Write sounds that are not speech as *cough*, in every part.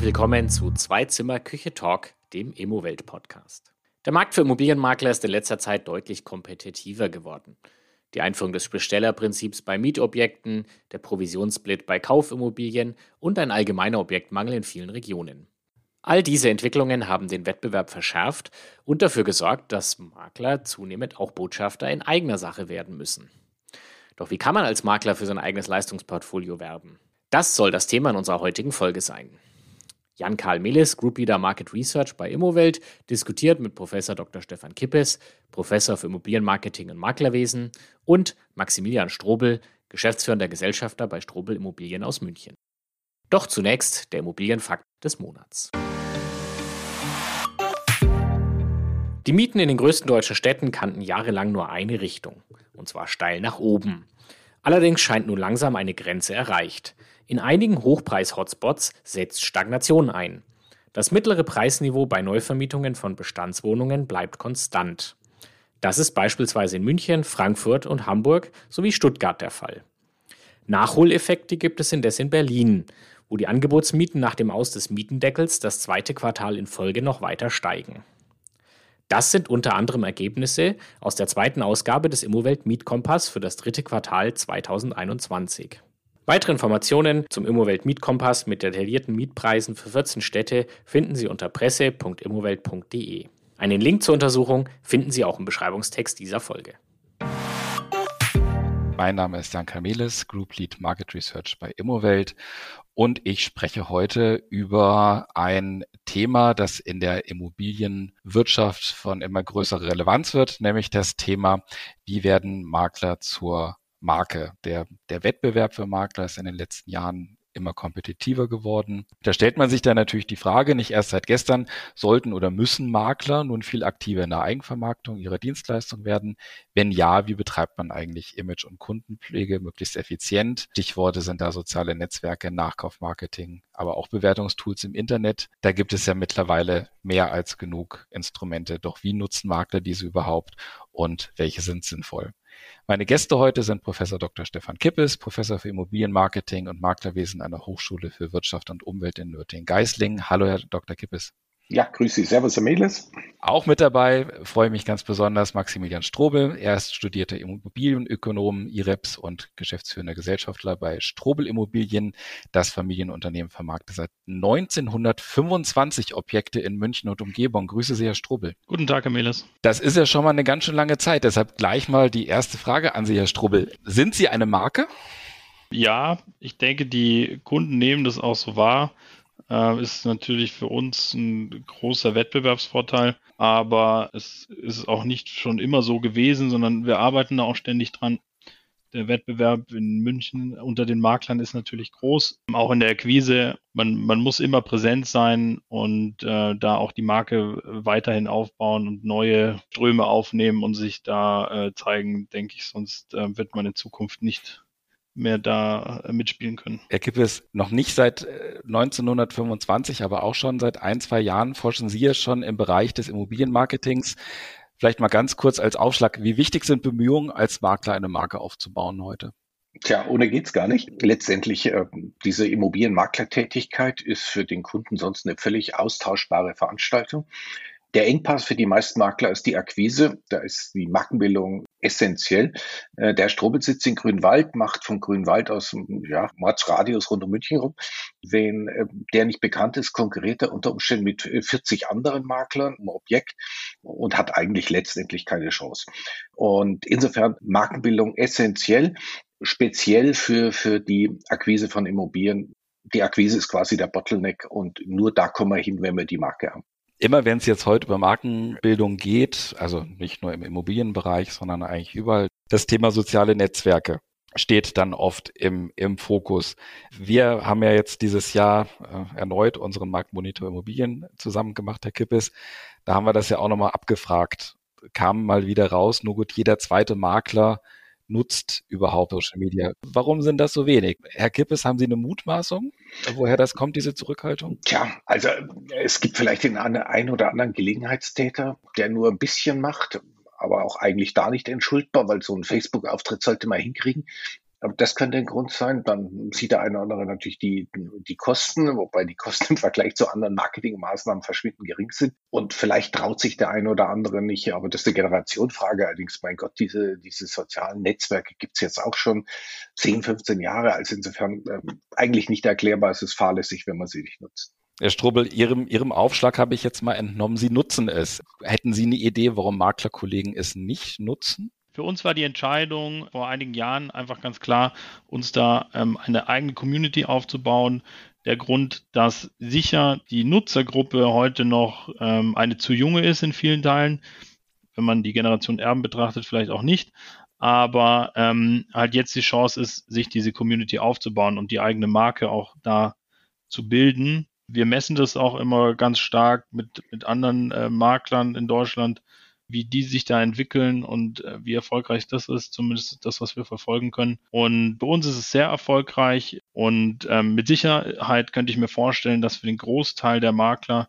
Herzlich willkommen zu Zweizimmer Küche Talk, dem Immowelt Podcast. Der Markt für Immobilienmakler ist in letzter Zeit deutlich kompetitiver geworden. Die Einführung des Bestellerprinzips bei Mietobjekten, der Provisionssplit bei Kaufimmobilien und ein allgemeiner Objektmangel in vielen Regionen. All diese Entwicklungen haben den Wettbewerb verschärft und dafür gesorgt, dass Makler zunehmend auch Botschafter in eigener Sache werden müssen. Doch wie kann man als Makler für sein eigenes Leistungsportfolio werben? Das soll das Thema in unserer heutigen Folge sein. Jan-Karl Melis, Group Leader Market Research bei Immowelt, diskutiert mit Professor Dr. Stefan Kippes, Professor für Immobilienmarketing und Maklerwesen und Maximilian Strobel, geschäftsführender Gesellschafter bei Strobel Immobilien aus München. Doch zunächst der Immobilienfakt des Monats. Die Mieten in den größten deutschen Städten kannten jahrelang nur eine Richtung, und zwar steil nach oben. Allerdings scheint nun langsam eine Grenze erreicht. In einigen Hochpreis-Hotspots setzt Stagnation ein. Das mittlere Preisniveau bei Neuvermietungen von Bestandswohnungen bleibt konstant. Das ist beispielsweise in München, Frankfurt und Hamburg sowie Stuttgart der Fall. Nachholeffekte gibt es indes in Berlin, wo die Angebotsmieten nach dem Aus des Mietendeckels das zweite Quartal in Folge noch weiter steigen. Das sind unter anderem Ergebnisse aus der zweiten Ausgabe des Immowelt Mietkompass für das dritte Quartal 2021. Weitere Informationen zum Immowelt Mietkompass mit detaillierten Mietpreisen für 14 Städte finden Sie unter presse.immowelt.de. Einen Link zur Untersuchung finden Sie auch im Beschreibungstext dieser Folge. Mein Name ist Jan Kamelis, Group Lead Market Research bei Immowelt und ich spreche heute über ein Thema, das in der Immobilienwirtschaft von immer größerer Relevanz wird, nämlich das Thema, wie werden Makler zur Marke. Der, der Wettbewerb für Makler ist in den letzten Jahren immer kompetitiver geworden. Da stellt man sich dann natürlich die Frage, nicht erst seit gestern, sollten oder müssen Makler nun viel aktiver in der Eigenvermarktung ihrer Dienstleistung werden? Wenn ja, wie betreibt man eigentlich Image- und Kundenpflege möglichst effizient? Stichworte sind da soziale Netzwerke, Nachkaufmarketing, aber auch Bewertungstools im Internet. Da gibt es ja mittlerweile mehr als genug Instrumente. Doch wie nutzen Makler diese überhaupt und welche sind sinnvoll? Meine Gäste heute sind Professor Dr. Stefan Kippes, Professor für Immobilienmarketing und Maklerwesen an der Hochschule für Wirtschaft und Umwelt in Nürtingen-Geislingen. Hallo, Herr Dr. Kippes. Ja, grüß Sie. Servus, Herr Meles. Auch mit dabei freue mich ganz besonders Maximilian Strobel. Er ist studierter Immobilienökonom, IREPS und geschäftsführender Gesellschaftler bei Strobel Immobilien. Das Familienunternehmen vermarktet seit 1925 Objekte in München und Umgebung. Grüße Sie, Herr Strobel. Guten Tag, Herr Meles. Das ist ja schon mal eine ganz schön lange Zeit. Deshalb gleich mal die erste Frage an Sie, Herr Strobel. Sind Sie eine Marke? Ja, ich denke, die Kunden nehmen das auch so wahr äh, ist natürlich für uns ein großer Wettbewerbsvorteil, aber es ist auch nicht schon immer so gewesen, sondern wir arbeiten da auch ständig dran. Der Wettbewerb in München unter den Maklern ist natürlich groß, auch in der Akquise. Man, man muss immer präsent sein und äh, da auch die Marke weiterhin aufbauen und neue Ströme aufnehmen und sich da äh, zeigen, denke ich, sonst äh, wird man in Zukunft nicht mehr da äh, mitspielen können. Er gibt es noch nicht seit 1925, äh, aber auch schon seit ein, zwei Jahren forschen Sie ja schon im Bereich des Immobilienmarketings. Vielleicht mal ganz kurz als Aufschlag, wie wichtig sind Bemühungen, als Makler eine Marke aufzubauen heute? Tja, ohne geht's gar nicht. Letztendlich, äh, diese Immobilienmaklertätigkeit ist für den Kunden sonst eine völlig austauschbare Veranstaltung. Der Engpass für die meisten Makler ist die Akquise. Da ist die Markenbildung essentiell. Äh, der Strobel sitzt in Grünwald, macht von Grünwald aus ja, Mordsradius rund um München rum. Wenn äh, der nicht bekannt ist, konkurriert er unter Umständen mit 40 anderen Maklern im Objekt und hat eigentlich letztendlich keine Chance. Und insofern Markenbildung essentiell, speziell für, für die Akquise von Immobilien. Die Akquise ist quasi der Bottleneck und nur da kommen wir hin, wenn wir die Marke haben immer wenn es jetzt heute über Markenbildung geht, also nicht nur im Immobilienbereich, sondern eigentlich überall, das Thema soziale Netzwerke steht dann oft im, im Fokus. Wir haben ja jetzt dieses Jahr äh, erneut unseren Marktmonitor Immobilien zusammen gemacht, Herr Kippes. Da haben wir das ja auch nochmal abgefragt. Kam mal wieder raus, nur gut, jeder zweite Makler nutzt überhaupt Social Media. Warum sind das so wenig? Herr Kippes, haben Sie eine Mutmaßung, woher das kommt, diese Zurückhaltung? Tja, also es gibt vielleicht den einen oder anderen Gelegenheitstäter, der nur ein bisschen macht, aber auch eigentlich da nicht entschuldbar, weil so ein Facebook-Auftritt sollte man hinkriegen. Das könnte ein Grund sein. Dann sieht der eine oder andere natürlich die, die Kosten, wobei die Kosten *laughs* im Vergleich zu anderen Marketingmaßnahmen verschwindend gering sind. Und vielleicht traut sich der eine oder andere nicht. Aber das ist eine Generationfrage. Allerdings, mein Gott, diese, diese sozialen Netzwerke gibt es jetzt auch schon 10, 15 Jahre. Also insofern äh, eigentlich nicht erklärbar. Es ist fahrlässig, wenn man sie nicht nutzt. Herr Strobel, Ihrem, Ihrem Aufschlag habe ich jetzt mal entnommen, Sie nutzen es. Hätten Sie eine Idee, warum Maklerkollegen es nicht nutzen? Für uns war die Entscheidung vor einigen Jahren einfach ganz klar, uns da ähm, eine eigene Community aufzubauen. Der Grund, dass sicher die Nutzergruppe heute noch ähm, eine zu junge ist in vielen Teilen, wenn man die Generation Erben betrachtet, vielleicht auch nicht, aber ähm, halt jetzt die Chance ist, sich diese Community aufzubauen und die eigene Marke auch da zu bilden. Wir messen das auch immer ganz stark mit, mit anderen äh, Maklern in Deutschland, wie die sich da entwickeln und äh, wie erfolgreich das ist, zumindest das, was wir verfolgen können. Und bei uns ist es sehr erfolgreich und ähm, mit Sicherheit könnte ich mir vorstellen, dass für den Großteil der Makler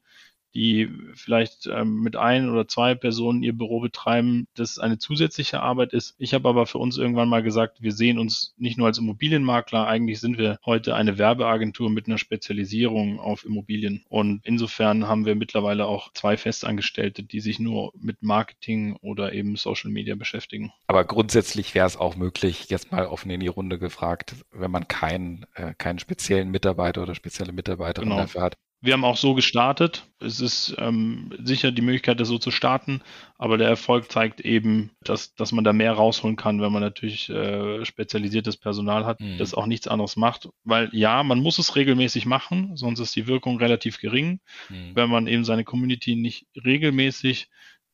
die vielleicht ähm, mit ein oder zwei Personen ihr Büro betreiben, das eine zusätzliche Arbeit ist. Ich habe aber für uns irgendwann mal gesagt, wir sehen uns nicht nur als Immobilienmakler, eigentlich sind wir heute eine Werbeagentur mit einer Spezialisierung auf Immobilien. Und insofern haben wir mittlerweile auch zwei Festangestellte, die sich nur mit Marketing oder eben Social Media beschäftigen. Aber grundsätzlich wäre es auch möglich, jetzt mal offen in die Runde gefragt, wenn man keinen, äh, keinen speziellen Mitarbeiter oder spezielle Mitarbeiterin genau. dafür hat, wir haben auch so gestartet. Es ist ähm, sicher die Möglichkeit, das so zu starten, aber der Erfolg zeigt eben, dass, dass man da mehr rausholen kann, wenn man natürlich äh, spezialisiertes Personal hat, mhm. das auch nichts anderes macht. Weil ja, man muss es regelmäßig machen, sonst ist die Wirkung relativ gering. Mhm. Wenn man eben seine Community nicht regelmäßig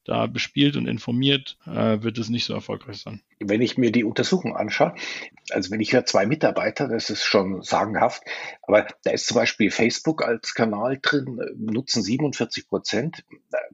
da bespielt und informiert, äh, wird es nicht so erfolgreich sein. Wenn ich mir die Untersuchung anschaue, also wenn ich höre zwei Mitarbeiter, das ist schon sagenhaft, aber da ist zum Beispiel Facebook als Kanal drin, nutzen 47 Prozent.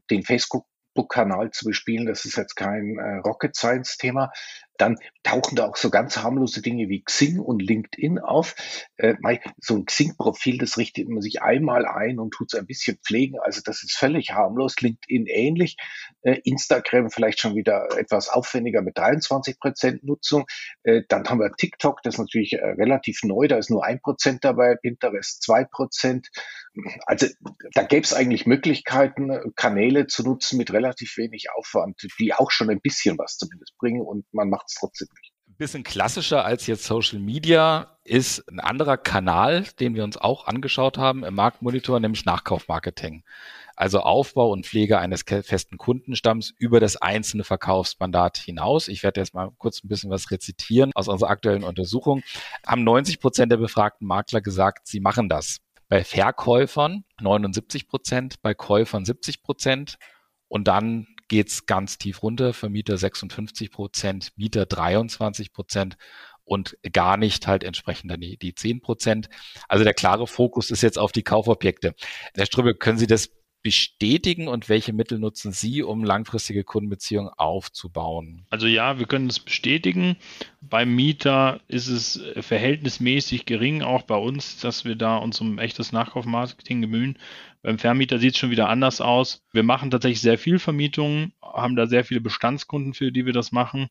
Den Facebook-Kanal zu bespielen, das ist jetzt kein äh, Rocket Science-Thema dann tauchen da auch so ganz harmlose Dinge wie Xing und LinkedIn auf. Äh, so ein Xing-Profil, das richtet man sich einmal ein und tut es ein bisschen pflegen. Also das ist völlig harmlos. LinkedIn ähnlich. Äh, Instagram vielleicht schon wieder etwas aufwendiger mit 23 Prozent Nutzung. Äh, dann haben wir TikTok, das ist natürlich äh, relativ neu. Da ist nur ein Prozent dabei. Pinterest zwei Prozent. Also da gäbe es eigentlich Möglichkeiten, Kanäle zu nutzen mit relativ wenig Aufwand, die auch schon ein bisschen was zumindest bringen und man macht es trotzdem nicht. Ein bisschen klassischer als jetzt Social Media ist ein anderer Kanal, den wir uns auch angeschaut haben im Marktmonitor, nämlich Nachkaufmarketing. Also Aufbau und Pflege eines festen Kundenstamms über das einzelne Verkaufsmandat hinaus. Ich werde jetzt mal kurz ein bisschen was rezitieren aus unserer aktuellen Untersuchung. Haben 90 Prozent der befragten Makler gesagt, sie machen das. Bei Verkäufern 79 Prozent, bei Käufern 70 Prozent und dann geht's ganz tief runter, Vermieter 56 Prozent, Mieter 23 Prozent und gar nicht halt entsprechend dann die, die 10 Prozent. Also der klare Fokus ist jetzt auf die Kaufobjekte. Herr Strübel, können Sie das bestätigen und welche Mittel nutzen Sie, um langfristige Kundenbeziehungen aufzubauen? Also ja, wir können es bestätigen. Beim Mieter ist es verhältnismäßig gering, auch bei uns, dass wir da uns um echtes Nachkaufmarketing bemühen. Beim Vermieter sieht es schon wieder anders aus. Wir machen tatsächlich sehr viel Vermietungen, haben da sehr viele Bestandskunden, für die wir das machen.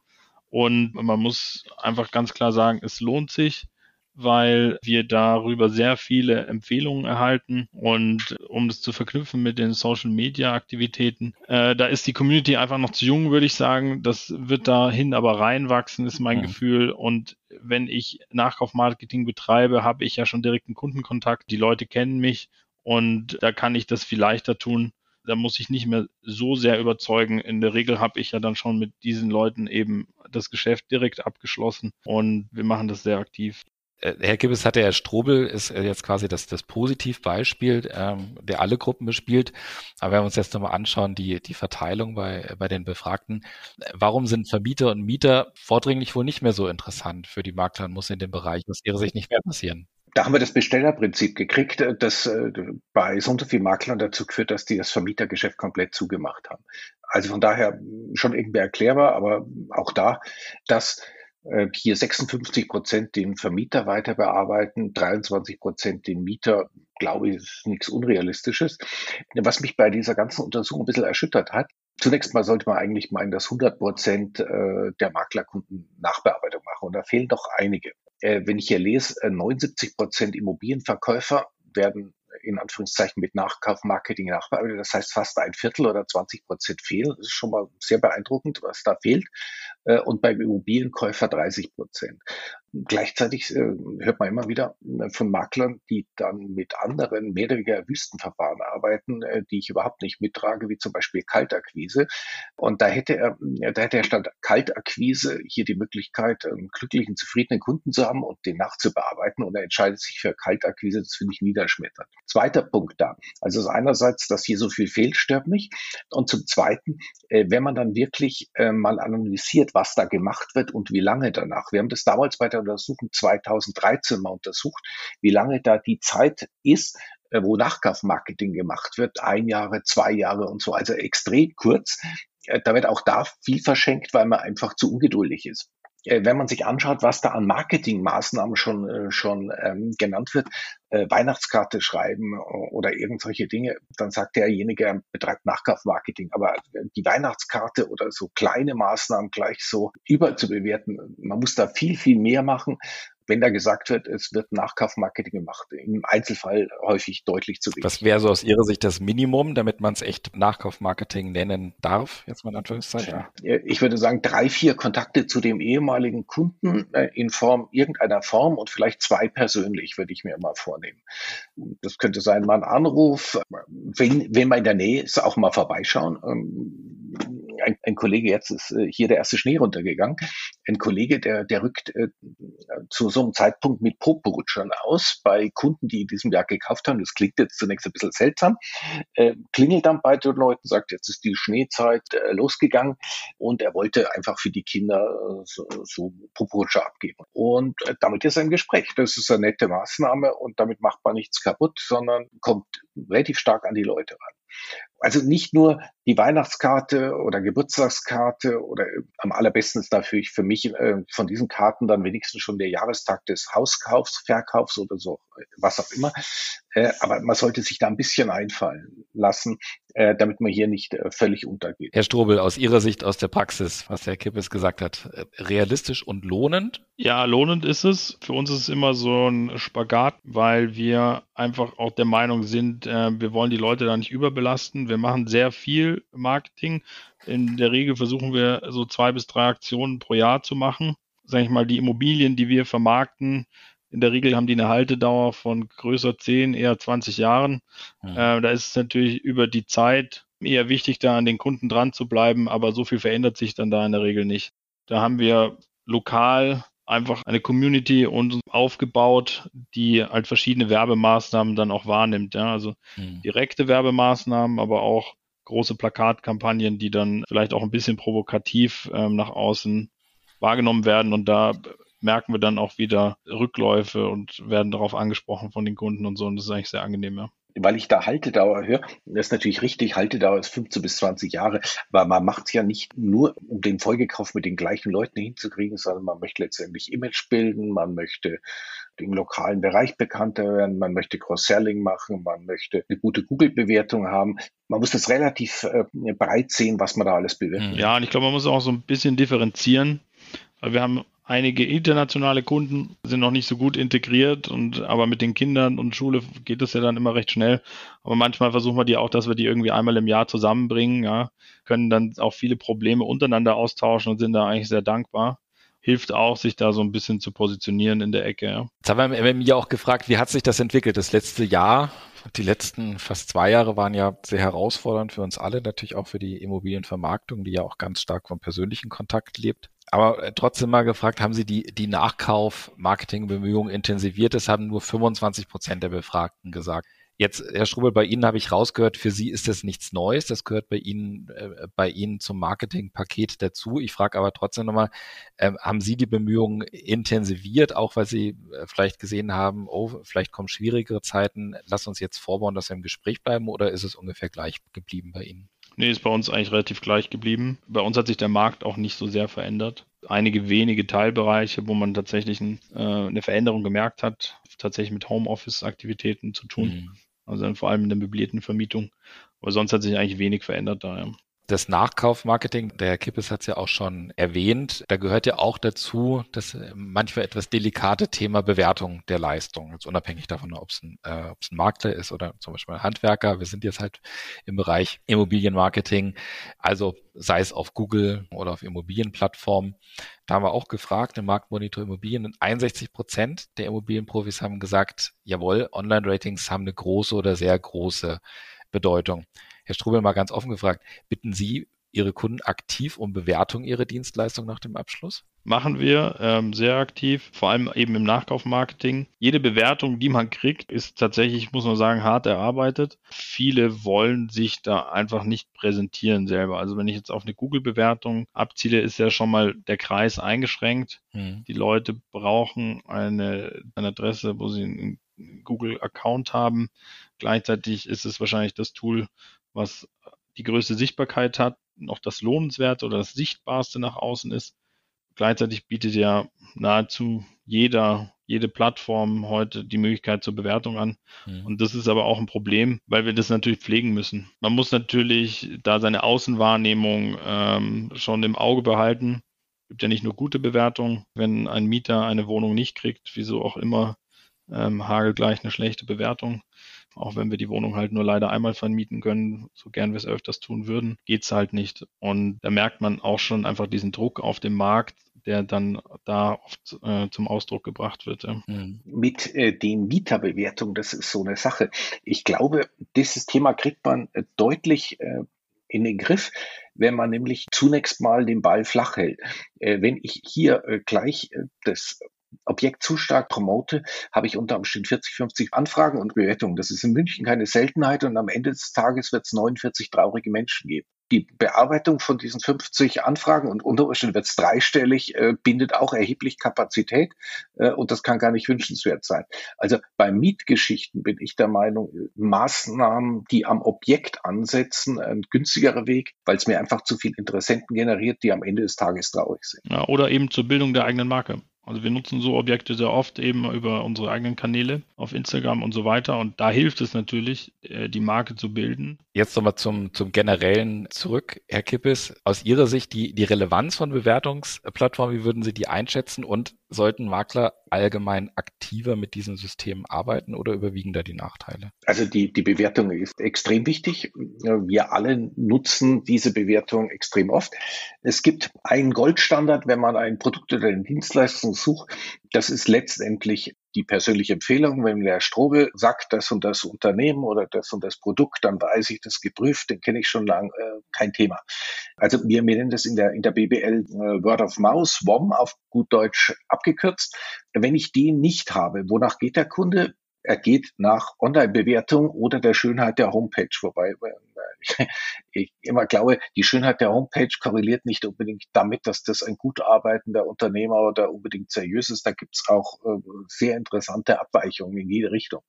Und man muss einfach ganz klar sagen, es lohnt sich weil wir darüber sehr viele Empfehlungen erhalten und um das zu verknüpfen mit den Social Media Aktivitäten, äh, da ist die Community einfach noch zu jung, würde ich sagen. Das wird dahin aber reinwachsen, ist mein mhm. Gefühl. Und wenn ich Nachkaufmarketing betreibe, habe ich ja schon direkten Kundenkontakt. Die Leute kennen mich und da kann ich das viel leichter tun. Da muss ich nicht mehr so sehr überzeugen. In der Regel habe ich ja dann schon mit diesen Leuten eben das Geschäft direkt abgeschlossen und wir machen das sehr aktiv. Äh, Herr Gibbes hatte Herr Strobel ist äh, jetzt quasi das, das Positivbeispiel, ähm, der alle Gruppen bespielt. Aber wenn wir uns jetzt nochmal anschauen, die, die Verteilung bei, bei den Befragten, warum sind Vermieter und Mieter vordringlich wohl nicht mehr so interessant für die Makler und muss in dem Bereich aus Ihrer Sicht nicht mehr passieren? Da haben wir das Bestellerprinzip gekriegt, äh, das bei so und so vielen Maklern dazu geführt, dass die das Vermietergeschäft komplett zugemacht haben. Also von daher schon irgendwie erklärbar, aber auch da, dass äh, hier 56 Prozent den Vermieter weiter bearbeiten, 23 Prozent den Mieter, glaube ich, ist nichts Unrealistisches. Was mich bei dieser ganzen Untersuchung ein bisschen erschüttert hat, Zunächst mal sollte man eigentlich meinen, dass 100 Prozent äh, der Maklerkunden Nachbearbeitung machen. Und da fehlen doch einige. Äh, wenn ich hier lese, 79 äh, Prozent Immobilienverkäufer werden in Anführungszeichen mit Nachkaufmarketing nachbearbeitet. Das heißt, fast ein Viertel oder 20 Prozent fehlen. Das ist schon mal sehr beeindruckend, was da fehlt. Äh, und beim Immobilienkäufer 30 Prozent. Gleichzeitig äh, hört man immer wieder äh, von Maklern, die dann mit anderen mehr oder weniger Wüstenverfahren arbeiten, die ich überhaupt nicht mittrage, wie zum Beispiel Kaltakquise. Und da hätte er, da hätte er statt Kaltakquise hier die Möglichkeit, einen glücklichen, zufriedenen Kunden zu haben und den nachzubearbeiten. Und er entscheidet sich für Kaltakquise. Das finde ich niederschmetternd. Zweiter Punkt da. Also einerseits, dass hier so viel fehlt, stört mich. Und zum Zweiten, wenn man dann wirklich mal analysiert, was da gemacht wird und wie lange danach. Wir haben das damals bei der Untersuchung 2013 mal untersucht, wie lange da die Zeit ist, äh, wo Nachkaufmarketing gemacht wird, ein Jahre, zwei Jahre und so, also extrem kurz. Äh, da wird auch da viel verschenkt, weil man einfach zu ungeduldig ist. Äh, wenn man sich anschaut, was da an Marketingmaßnahmen schon, äh, schon ähm, genannt wird, äh, Weihnachtskarte schreiben oder irgendwelche Dinge, dann sagt derjenige, er betreibt Nachkaufmarketing. Aber die Weihnachtskarte oder so kleine Maßnahmen gleich so überzubewerten, man muss da viel, viel mehr machen wenn da gesagt wird, es wird Nachkaufmarketing gemacht, im Einzelfall häufig deutlich zu wenig. Was wäre so aus Ihrer Sicht das Minimum, damit man es echt Nachkaufmarketing nennen darf, jetzt mal in Anführungszeichen? Ich würde sagen, drei, vier Kontakte zu dem ehemaligen Kunden äh, in Form irgendeiner Form und vielleicht zwei persönlich, würde ich mir mal vornehmen. Das könnte sein, mal ein Anruf, wenn, wenn man in der Nähe ist, auch mal vorbeischauen. Ähm, ein, ein Kollege, jetzt ist äh, hier der erste Schnee runtergegangen, ein Kollege, der, der rückt äh, zu so einem Zeitpunkt mit Poporutschern aus bei Kunden, die in diesem Jahr gekauft haben. Das klingt jetzt zunächst ein bisschen seltsam. Äh, klingelt dann bei den Leuten, sagt, jetzt ist die Schneezeit äh, losgegangen und er wollte einfach für die Kinder äh, so, so Poporutscher abgeben. Und äh, damit ist er im Gespräch. Das ist eine nette Maßnahme und damit macht man nichts kaputt, sondern kommt relativ stark an die Leute ran. Also nicht nur die Weihnachtskarte oder Geburtstagskarte oder äh, am allerbesten ist dafür für mich äh, von diesen Karten dann wenigstens schon der Jahrestag des Hauskaufs, Verkaufs oder so, was auch immer. Äh, aber man sollte sich da ein bisschen einfallen lassen, äh, damit man hier nicht äh, völlig untergeht. Herr Strobel, aus Ihrer Sicht aus der Praxis, was Herr Kippes gesagt hat, äh, realistisch und lohnend? Ja, lohnend ist es. Für uns ist es immer so ein Spagat, weil wir einfach auch der Meinung sind, äh, wir wollen die Leute da nicht überbelasten. Wir machen sehr viel Marketing. In der Regel versuchen wir so zwei bis drei Aktionen pro Jahr zu machen. Sag ich mal, die Immobilien, die wir vermarkten, in der Regel haben die eine Haltedauer von größer 10, eher 20 Jahren. Mhm. Äh, da ist es natürlich über die Zeit eher wichtig, da an den Kunden dran zu bleiben, aber so viel verändert sich dann da in der Regel nicht. Da haben wir lokal einfach eine Community und aufgebaut, die halt verschiedene Werbemaßnahmen dann auch wahrnimmt. Ja? Also mhm. direkte Werbemaßnahmen, aber auch große Plakatkampagnen, die dann vielleicht auch ein bisschen provokativ ähm, nach außen wahrgenommen werden. Und da merken wir dann auch wieder Rückläufe und werden darauf angesprochen von den Kunden und so. Und das ist eigentlich sehr angenehm, ja weil ich da Haltedauer höre, das ist natürlich richtig, Haltedauer ist 15 bis 20 Jahre, aber man macht es ja nicht nur, um den Folgekauf mit den gleichen Leuten hinzukriegen, sondern man möchte letztendlich Image bilden, man möchte im lokalen Bereich bekannter werden, man möchte Cross-Selling machen, man möchte eine gute Google-Bewertung haben. Man muss das relativ äh, breit sehen, was man da alles bewirkt. Ja, und ich glaube, man muss auch so ein bisschen differenzieren, weil wir haben Einige internationale Kunden sind noch nicht so gut integriert und aber mit den Kindern und Schule geht es ja dann immer recht schnell. Aber manchmal versuchen wir die auch, dass wir die irgendwie einmal im Jahr zusammenbringen, ja, können dann auch viele Probleme untereinander austauschen und sind da eigentlich sehr dankbar hilft auch, sich da so ein bisschen zu positionieren in der Ecke. Ja. Jetzt haben wir mir auch gefragt, wie hat sich das entwickelt? Das letzte Jahr, die letzten fast zwei Jahre waren ja sehr herausfordernd für uns alle, natürlich auch für die Immobilienvermarktung, die ja auch ganz stark vom persönlichen Kontakt lebt. Aber äh, trotzdem mal gefragt, haben Sie die, die Nachkauf-Marketing-Bemühungen intensiviert? Das haben nur 25 Prozent der Befragten gesagt. Jetzt, Herr Strubel, bei Ihnen habe ich rausgehört, für Sie ist das nichts Neues. Das gehört bei Ihnen, äh, bei Ihnen zum Marketingpaket dazu. Ich frage aber trotzdem nochmal, äh, haben Sie die Bemühungen intensiviert, auch weil Sie äh, vielleicht gesehen haben, oh, vielleicht kommen schwierigere Zeiten, lass uns jetzt vorbauen, dass wir im Gespräch bleiben oder ist es ungefähr gleich geblieben bei Ihnen? Nee, ist bei uns eigentlich relativ gleich geblieben. Bei uns hat sich der Markt auch nicht so sehr verändert. Einige wenige Teilbereiche, wo man tatsächlich ein, äh, eine Veränderung gemerkt hat, tatsächlich mit Homeoffice-Aktivitäten zu tun. Mhm. Also vor allem in der möblierten Vermietung. Aber sonst hat sich eigentlich wenig verändert da. Ja. Das Nachkaufmarketing, der Herr Kippes hat es ja auch schon erwähnt, da gehört ja auch dazu das manchmal etwas delikate Thema Bewertung der Leistung. Jetzt unabhängig davon, ob es ein, äh, ein Makler ist oder zum Beispiel ein Handwerker. Wir sind jetzt halt im Bereich Immobilienmarketing, also sei es auf Google oder auf Immobilienplattformen. Da haben wir auch gefragt im Marktmonitor Immobilien. 61 Prozent der Immobilienprofis haben gesagt, jawohl, Online-Ratings haben eine große oder sehr große Bedeutung. Herr Strubel, mal ganz offen gefragt, bitten Sie Ihre Kunden aktiv um Bewertung Ihrer Dienstleistung nach dem Abschluss? Machen wir ähm, sehr aktiv, vor allem eben im Nachkaufmarketing. Jede Bewertung, die man kriegt, ist tatsächlich, muss man sagen, hart erarbeitet. Viele wollen sich da einfach nicht präsentieren selber. Also wenn ich jetzt auf eine Google-Bewertung abziele, ist ja schon mal der Kreis eingeschränkt. Hm. Die Leute brauchen eine, eine Adresse, wo sie einen Google-Account haben. Gleichzeitig ist es wahrscheinlich das Tool, was die größte Sichtbarkeit hat, noch das lohnenswerte oder das sichtbarste nach außen ist. Gleichzeitig bietet ja nahezu jeder, jede Plattform heute die Möglichkeit zur Bewertung an. Mhm. Und das ist aber auch ein Problem, weil wir das natürlich pflegen müssen. Man muss natürlich da seine Außenwahrnehmung ähm, schon im Auge behalten. Es gibt ja nicht nur gute Bewertungen. Wenn ein Mieter eine Wohnung nicht kriegt, wieso auch immer, ähm, hagelgleich eine schlechte Bewertung. Auch wenn wir die Wohnung halt nur leider einmal vermieten können, so gern wir es öfters tun würden, geht's halt nicht. Und da merkt man auch schon einfach diesen Druck auf dem Markt, der dann da oft äh, zum Ausdruck gebracht wird. Ja. Mhm. Mit äh, den Mieterbewertungen, das ist so eine Sache. Ich glaube, dieses Thema kriegt man äh, deutlich äh, in den Griff, wenn man nämlich zunächst mal den Ball flach hält. Äh, wenn ich hier äh, gleich das Objekt zu stark promote, habe ich unter Umständen 40, 50 Anfragen und Bewertungen. Das ist in München keine Seltenheit und am Ende des Tages wird es 49 traurige Menschen geben. Die Bearbeitung von diesen 50 Anfragen und unter Umständen wird es dreistellig, äh, bindet auch erheblich Kapazität äh, und das kann gar nicht wünschenswert sein. Also bei Mietgeschichten bin ich der Meinung, Maßnahmen, die am Objekt ansetzen, ein günstigerer Weg, weil es mir einfach zu viel Interessenten generiert, die am Ende des Tages traurig sind. Ja, oder eben zur Bildung der eigenen Marke. Also wir nutzen so Objekte sehr oft eben über unsere eigenen Kanäle auf Instagram und so weiter. Und da hilft es natürlich, äh, die Marke zu bilden. Jetzt nochmal zum, zum Generellen zurück. Herr Kippes, aus Ihrer Sicht die, die Relevanz von Bewertungsplattformen, wie würden Sie die einschätzen? Und sollten Makler allgemein aktiver mit diesen Systemen arbeiten oder überwiegen da die Nachteile? Also die, die Bewertung ist extrem wichtig. Wir alle nutzen diese Bewertung extrem oft. Es gibt einen Goldstandard, wenn man ein Produkt oder eine Dienstleistung sucht. Das ist letztendlich die persönliche Empfehlung, wenn der Strobel sagt, das und das Unternehmen oder das und das Produkt, dann weiß ich das geprüft, den kenne ich schon lang, äh, kein Thema. Also wir, nennen das in der, in der BBL äh, Word of Mouse, WOM auf gut Deutsch abgekürzt. Wenn ich die nicht habe, wonach geht der Kunde? Er geht nach Online-Bewertung oder der Schönheit der Homepage, wobei *laughs* ich immer glaube, die Schönheit der Homepage korreliert nicht unbedingt damit, dass das ein gut arbeitender Unternehmer oder unbedingt seriös ist. Da gibt es auch äh, sehr interessante Abweichungen in jede Richtung.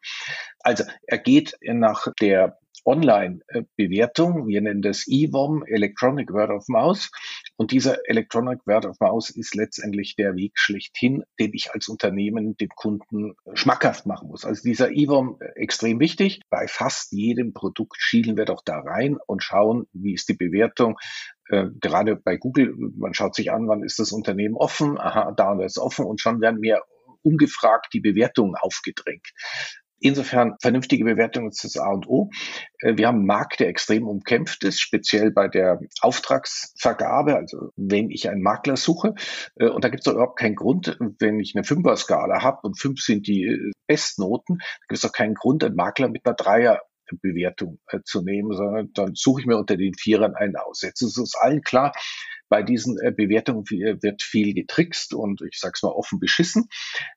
Also er geht nach der Online-Bewertung. Wir nennen das EWOM, Electronic Word of Mouse. Und dieser Electronic Word of Mouse ist letztendlich der Weg schlechthin, den ich als Unternehmen dem Kunden schmackhaft machen muss. Also dieser EWOM äh, extrem wichtig. Bei fast jedem Produkt schielen wir doch da rein und schauen, wie ist die Bewertung. Äh, gerade bei Google, man schaut sich an, wann ist das Unternehmen offen, aha, da und da ist offen und schon werden mir ungefragt die Bewertungen aufgedrängt. Insofern vernünftige Bewertung ist das A und O. Äh, wir haben einen Markt, der extrem umkämpft ist, speziell bei der Auftragsvergabe. Also wenn ich einen Makler suche, äh, und da gibt es doch überhaupt keinen Grund, wenn ich eine Fünfer-Skala habe und fünf sind die äh, Bestnoten, gibt es doch keinen Grund, einen Makler mit einer Dreier Bewertung äh, zu nehmen, sondern dann suche ich mir unter den Vierern einen aus. Jetzt ist uns allen klar, bei diesen äh, Bewertungen wird viel getrickst und ich sage es mal offen beschissen.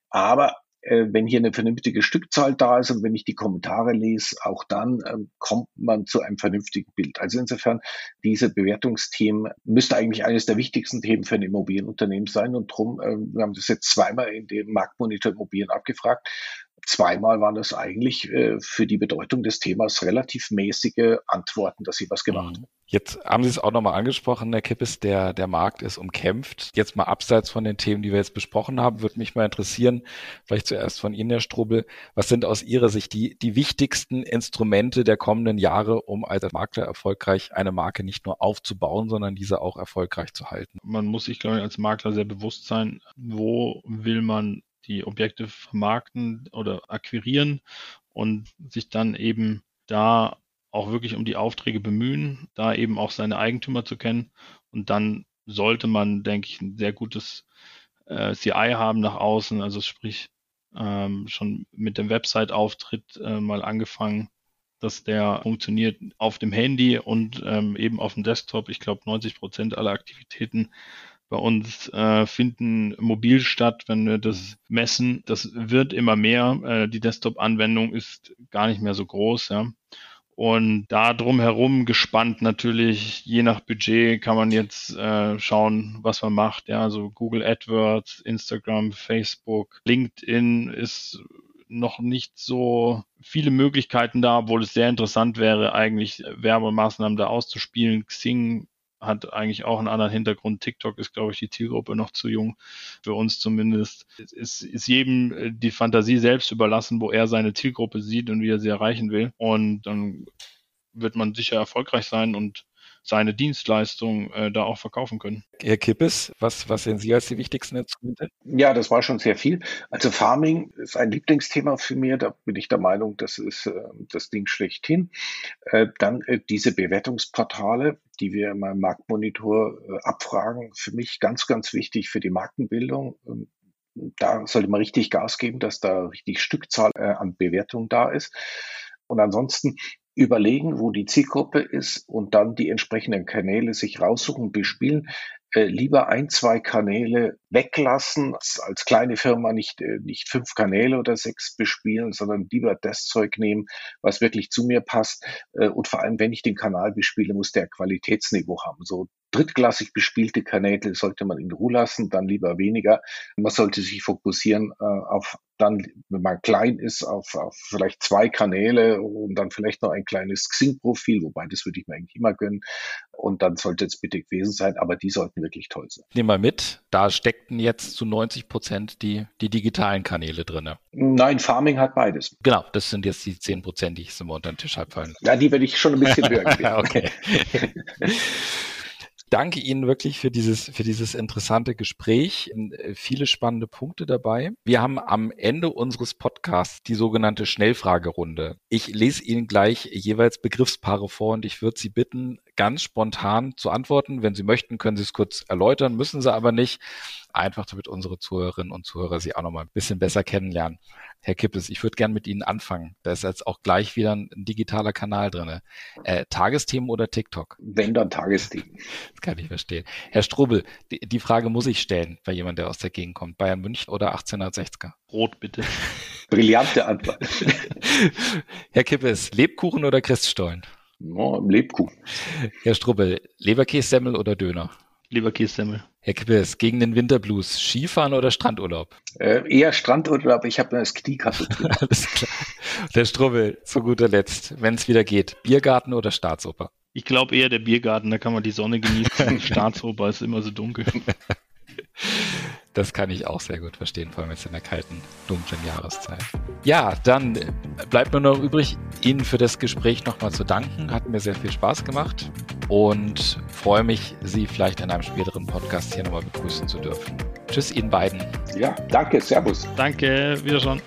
Aber wenn hier eine vernünftige Stückzahl da ist und wenn ich die Kommentare lese, auch dann ähm, kommt man zu einem vernünftigen Bild. Also insofern, diese Bewertungsthemen müsste eigentlich eines der wichtigsten Themen für ein Immobilienunternehmen sein. Und drum, äh, wir haben das jetzt zweimal in dem Marktmonitor Immobilien abgefragt. Zweimal waren das eigentlich äh, für die Bedeutung des Themas relativ mäßige Antworten, dass sie was gemacht haben. Mhm. Jetzt haben Sie es auch nochmal angesprochen, Herr Kippes, der, der Markt ist umkämpft. Jetzt mal abseits von den Themen, die wir jetzt besprochen haben, würde mich mal interessieren, vielleicht zuerst von Ihnen, Herr Strobel, was sind aus Ihrer Sicht die, die wichtigsten Instrumente der kommenden Jahre, um als Makler erfolgreich eine Marke nicht nur aufzubauen, sondern diese auch erfolgreich zu halten? Man muss sich, glaube ich, als Makler sehr bewusst sein, wo will man die Objekte vermarkten oder akquirieren und sich dann eben da auch wirklich um die Aufträge bemühen, da eben auch seine Eigentümer zu kennen. Und dann sollte man, denke ich, ein sehr gutes äh, CI haben nach außen, also sprich ähm, schon mit dem Website-Auftritt äh, mal angefangen, dass der funktioniert auf dem Handy und ähm, eben auf dem Desktop. Ich glaube, 90 Prozent aller Aktivitäten bei uns äh, finden mobil statt, wenn wir das messen. Das wird immer mehr. Äh, die Desktop-Anwendung ist gar nicht mehr so groß. Ja. Und da drumherum gespannt natürlich, je nach Budget kann man jetzt äh, schauen, was man macht. Ja, also Google AdWords, Instagram, Facebook, LinkedIn ist noch nicht so viele Möglichkeiten da, obwohl es sehr interessant wäre, eigentlich Werbemaßnahmen da auszuspielen. Xing hat eigentlich auch einen anderen Hintergrund. TikTok ist, glaube ich, die Zielgruppe noch zu jung, für uns zumindest. Es ist jedem äh, die Fantasie selbst überlassen, wo er seine Zielgruppe sieht und wie er sie erreichen will. Und dann wird man sicher erfolgreich sein und seine Dienstleistung äh, da auch verkaufen können. Herr Kippes, was, was sehen Sie als die wichtigsten Instrumente? Ja, das war schon sehr viel. Also Farming ist ein Lieblingsthema für mich. Da bin ich der Meinung, das ist äh, das Ding schlechthin. Äh, dann äh, diese Bewertungsportale, die wir in meinem Marktmonitor äh, abfragen, für mich ganz, ganz wichtig für die Markenbildung. Ähm, da sollte man richtig Gas geben, dass da richtig Stückzahl äh, an Bewertung da ist. Und ansonsten überlegen, wo die Zielgruppe ist und dann die entsprechenden Kanäle sich raussuchen, bespielen. Äh, lieber ein, zwei Kanäle weglassen, als, kleine Firma nicht, äh, nicht fünf Kanäle oder sechs bespielen, sondern lieber das Zeug nehmen, was wirklich zu mir passt. Äh, und vor allem, wenn ich den Kanal bespiele, muss der Qualitätsniveau haben. So drittklassig bespielte Kanäle sollte man in Ruhe lassen, dann lieber weniger. Man sollte sich fokussieren äh, auf dann, wenn man klein ist, auf, auf vielleicht zwei Kanäle und dann vielleicht noch ein kleines Xing-Profil, wobei das würde ich mir eigentlich immer gönnen. Und dann sollte es bitte gewesen sein, aber die sollten wirklich toll sein. Nehmen wir mit, da steckten jetzt zu 90 Prozent die, die digitalen Kanäle drin. Nein, Farming hat beides. Genau, das sind jetzt die 10 Prozent, die ich immer unter den Tisch fallen. Ja, die werde ich schon ein bisschen höher *laughs* okay *laughs* danke Ihnen wirklich für dieses, für dieses interessante Gespräch. Äh, viele spannende Punkte dabei. Wir haben am Ende unseres Podcasts die sogenannte Schnellfragerunde. Ich lese Ihnen gleich jeweils Begriffspaare vor und ich würde Sie bitten, ganz spontan zu antworten. Wenn Sie möchten, können Sie es kurz erläutern, müssen Sie aber nicht. Einfach damit unsere Zuhörerinnen und Zuhörer Sie auch noch mal ein bisschen besser kennenlernen. Herr Kippes, ich würde gern mit Ihnen anfangen. Da ist jetzt auch gleich wieder ein, digitaler Kanal drin. Äh, Tagesthemen oder TikTok? Wenn dann Tagesthemen. Das kann ich verstehen. Herr Strubel, die, die Frage muss ich stellen bei jemand, der aus der Gegend kommt. Bayern München oder 1860er? Rot bitte. *laughs* Brillante Antwort. *laughs* Herr Kippes, Lebkuchen oder Christstollen? No, Lebkuchen. Herr Strubbel, Leberkässemmel oder Döner? Leberkässemmel. Herr Kippes, gegen den Winterblues, Skifahren oder Strandurlaub? Äh, eher Strandurlaub, ich habe das Knie kaputt. *laughs* Alles klar. Der Strubbel, zu guter Letzt, wenn es wieder geht, Biergarten oder Staatsoper? Ich glaube eher der Biergarten, da kann man die Sonne genießen. *laughs* Staatsoper ist immer so dunkel. *laughs* Das kann ich auch sehr gut verstehen, vor allem jetzt in der kalten, dunklen Jahreszeit. Ja, dann bleibt mir noch übrig, Ihnen für das Gespräch nochmal zu danken. Hat mir sehr viel Spaß gemacht und freue mich, Sie vielleicht in einem späteren Podcast hier nochmal begrüßen zu dürfen. Tschüss Ihnen beiden. Ja, danke, Servus. Danke, Wiederschauen.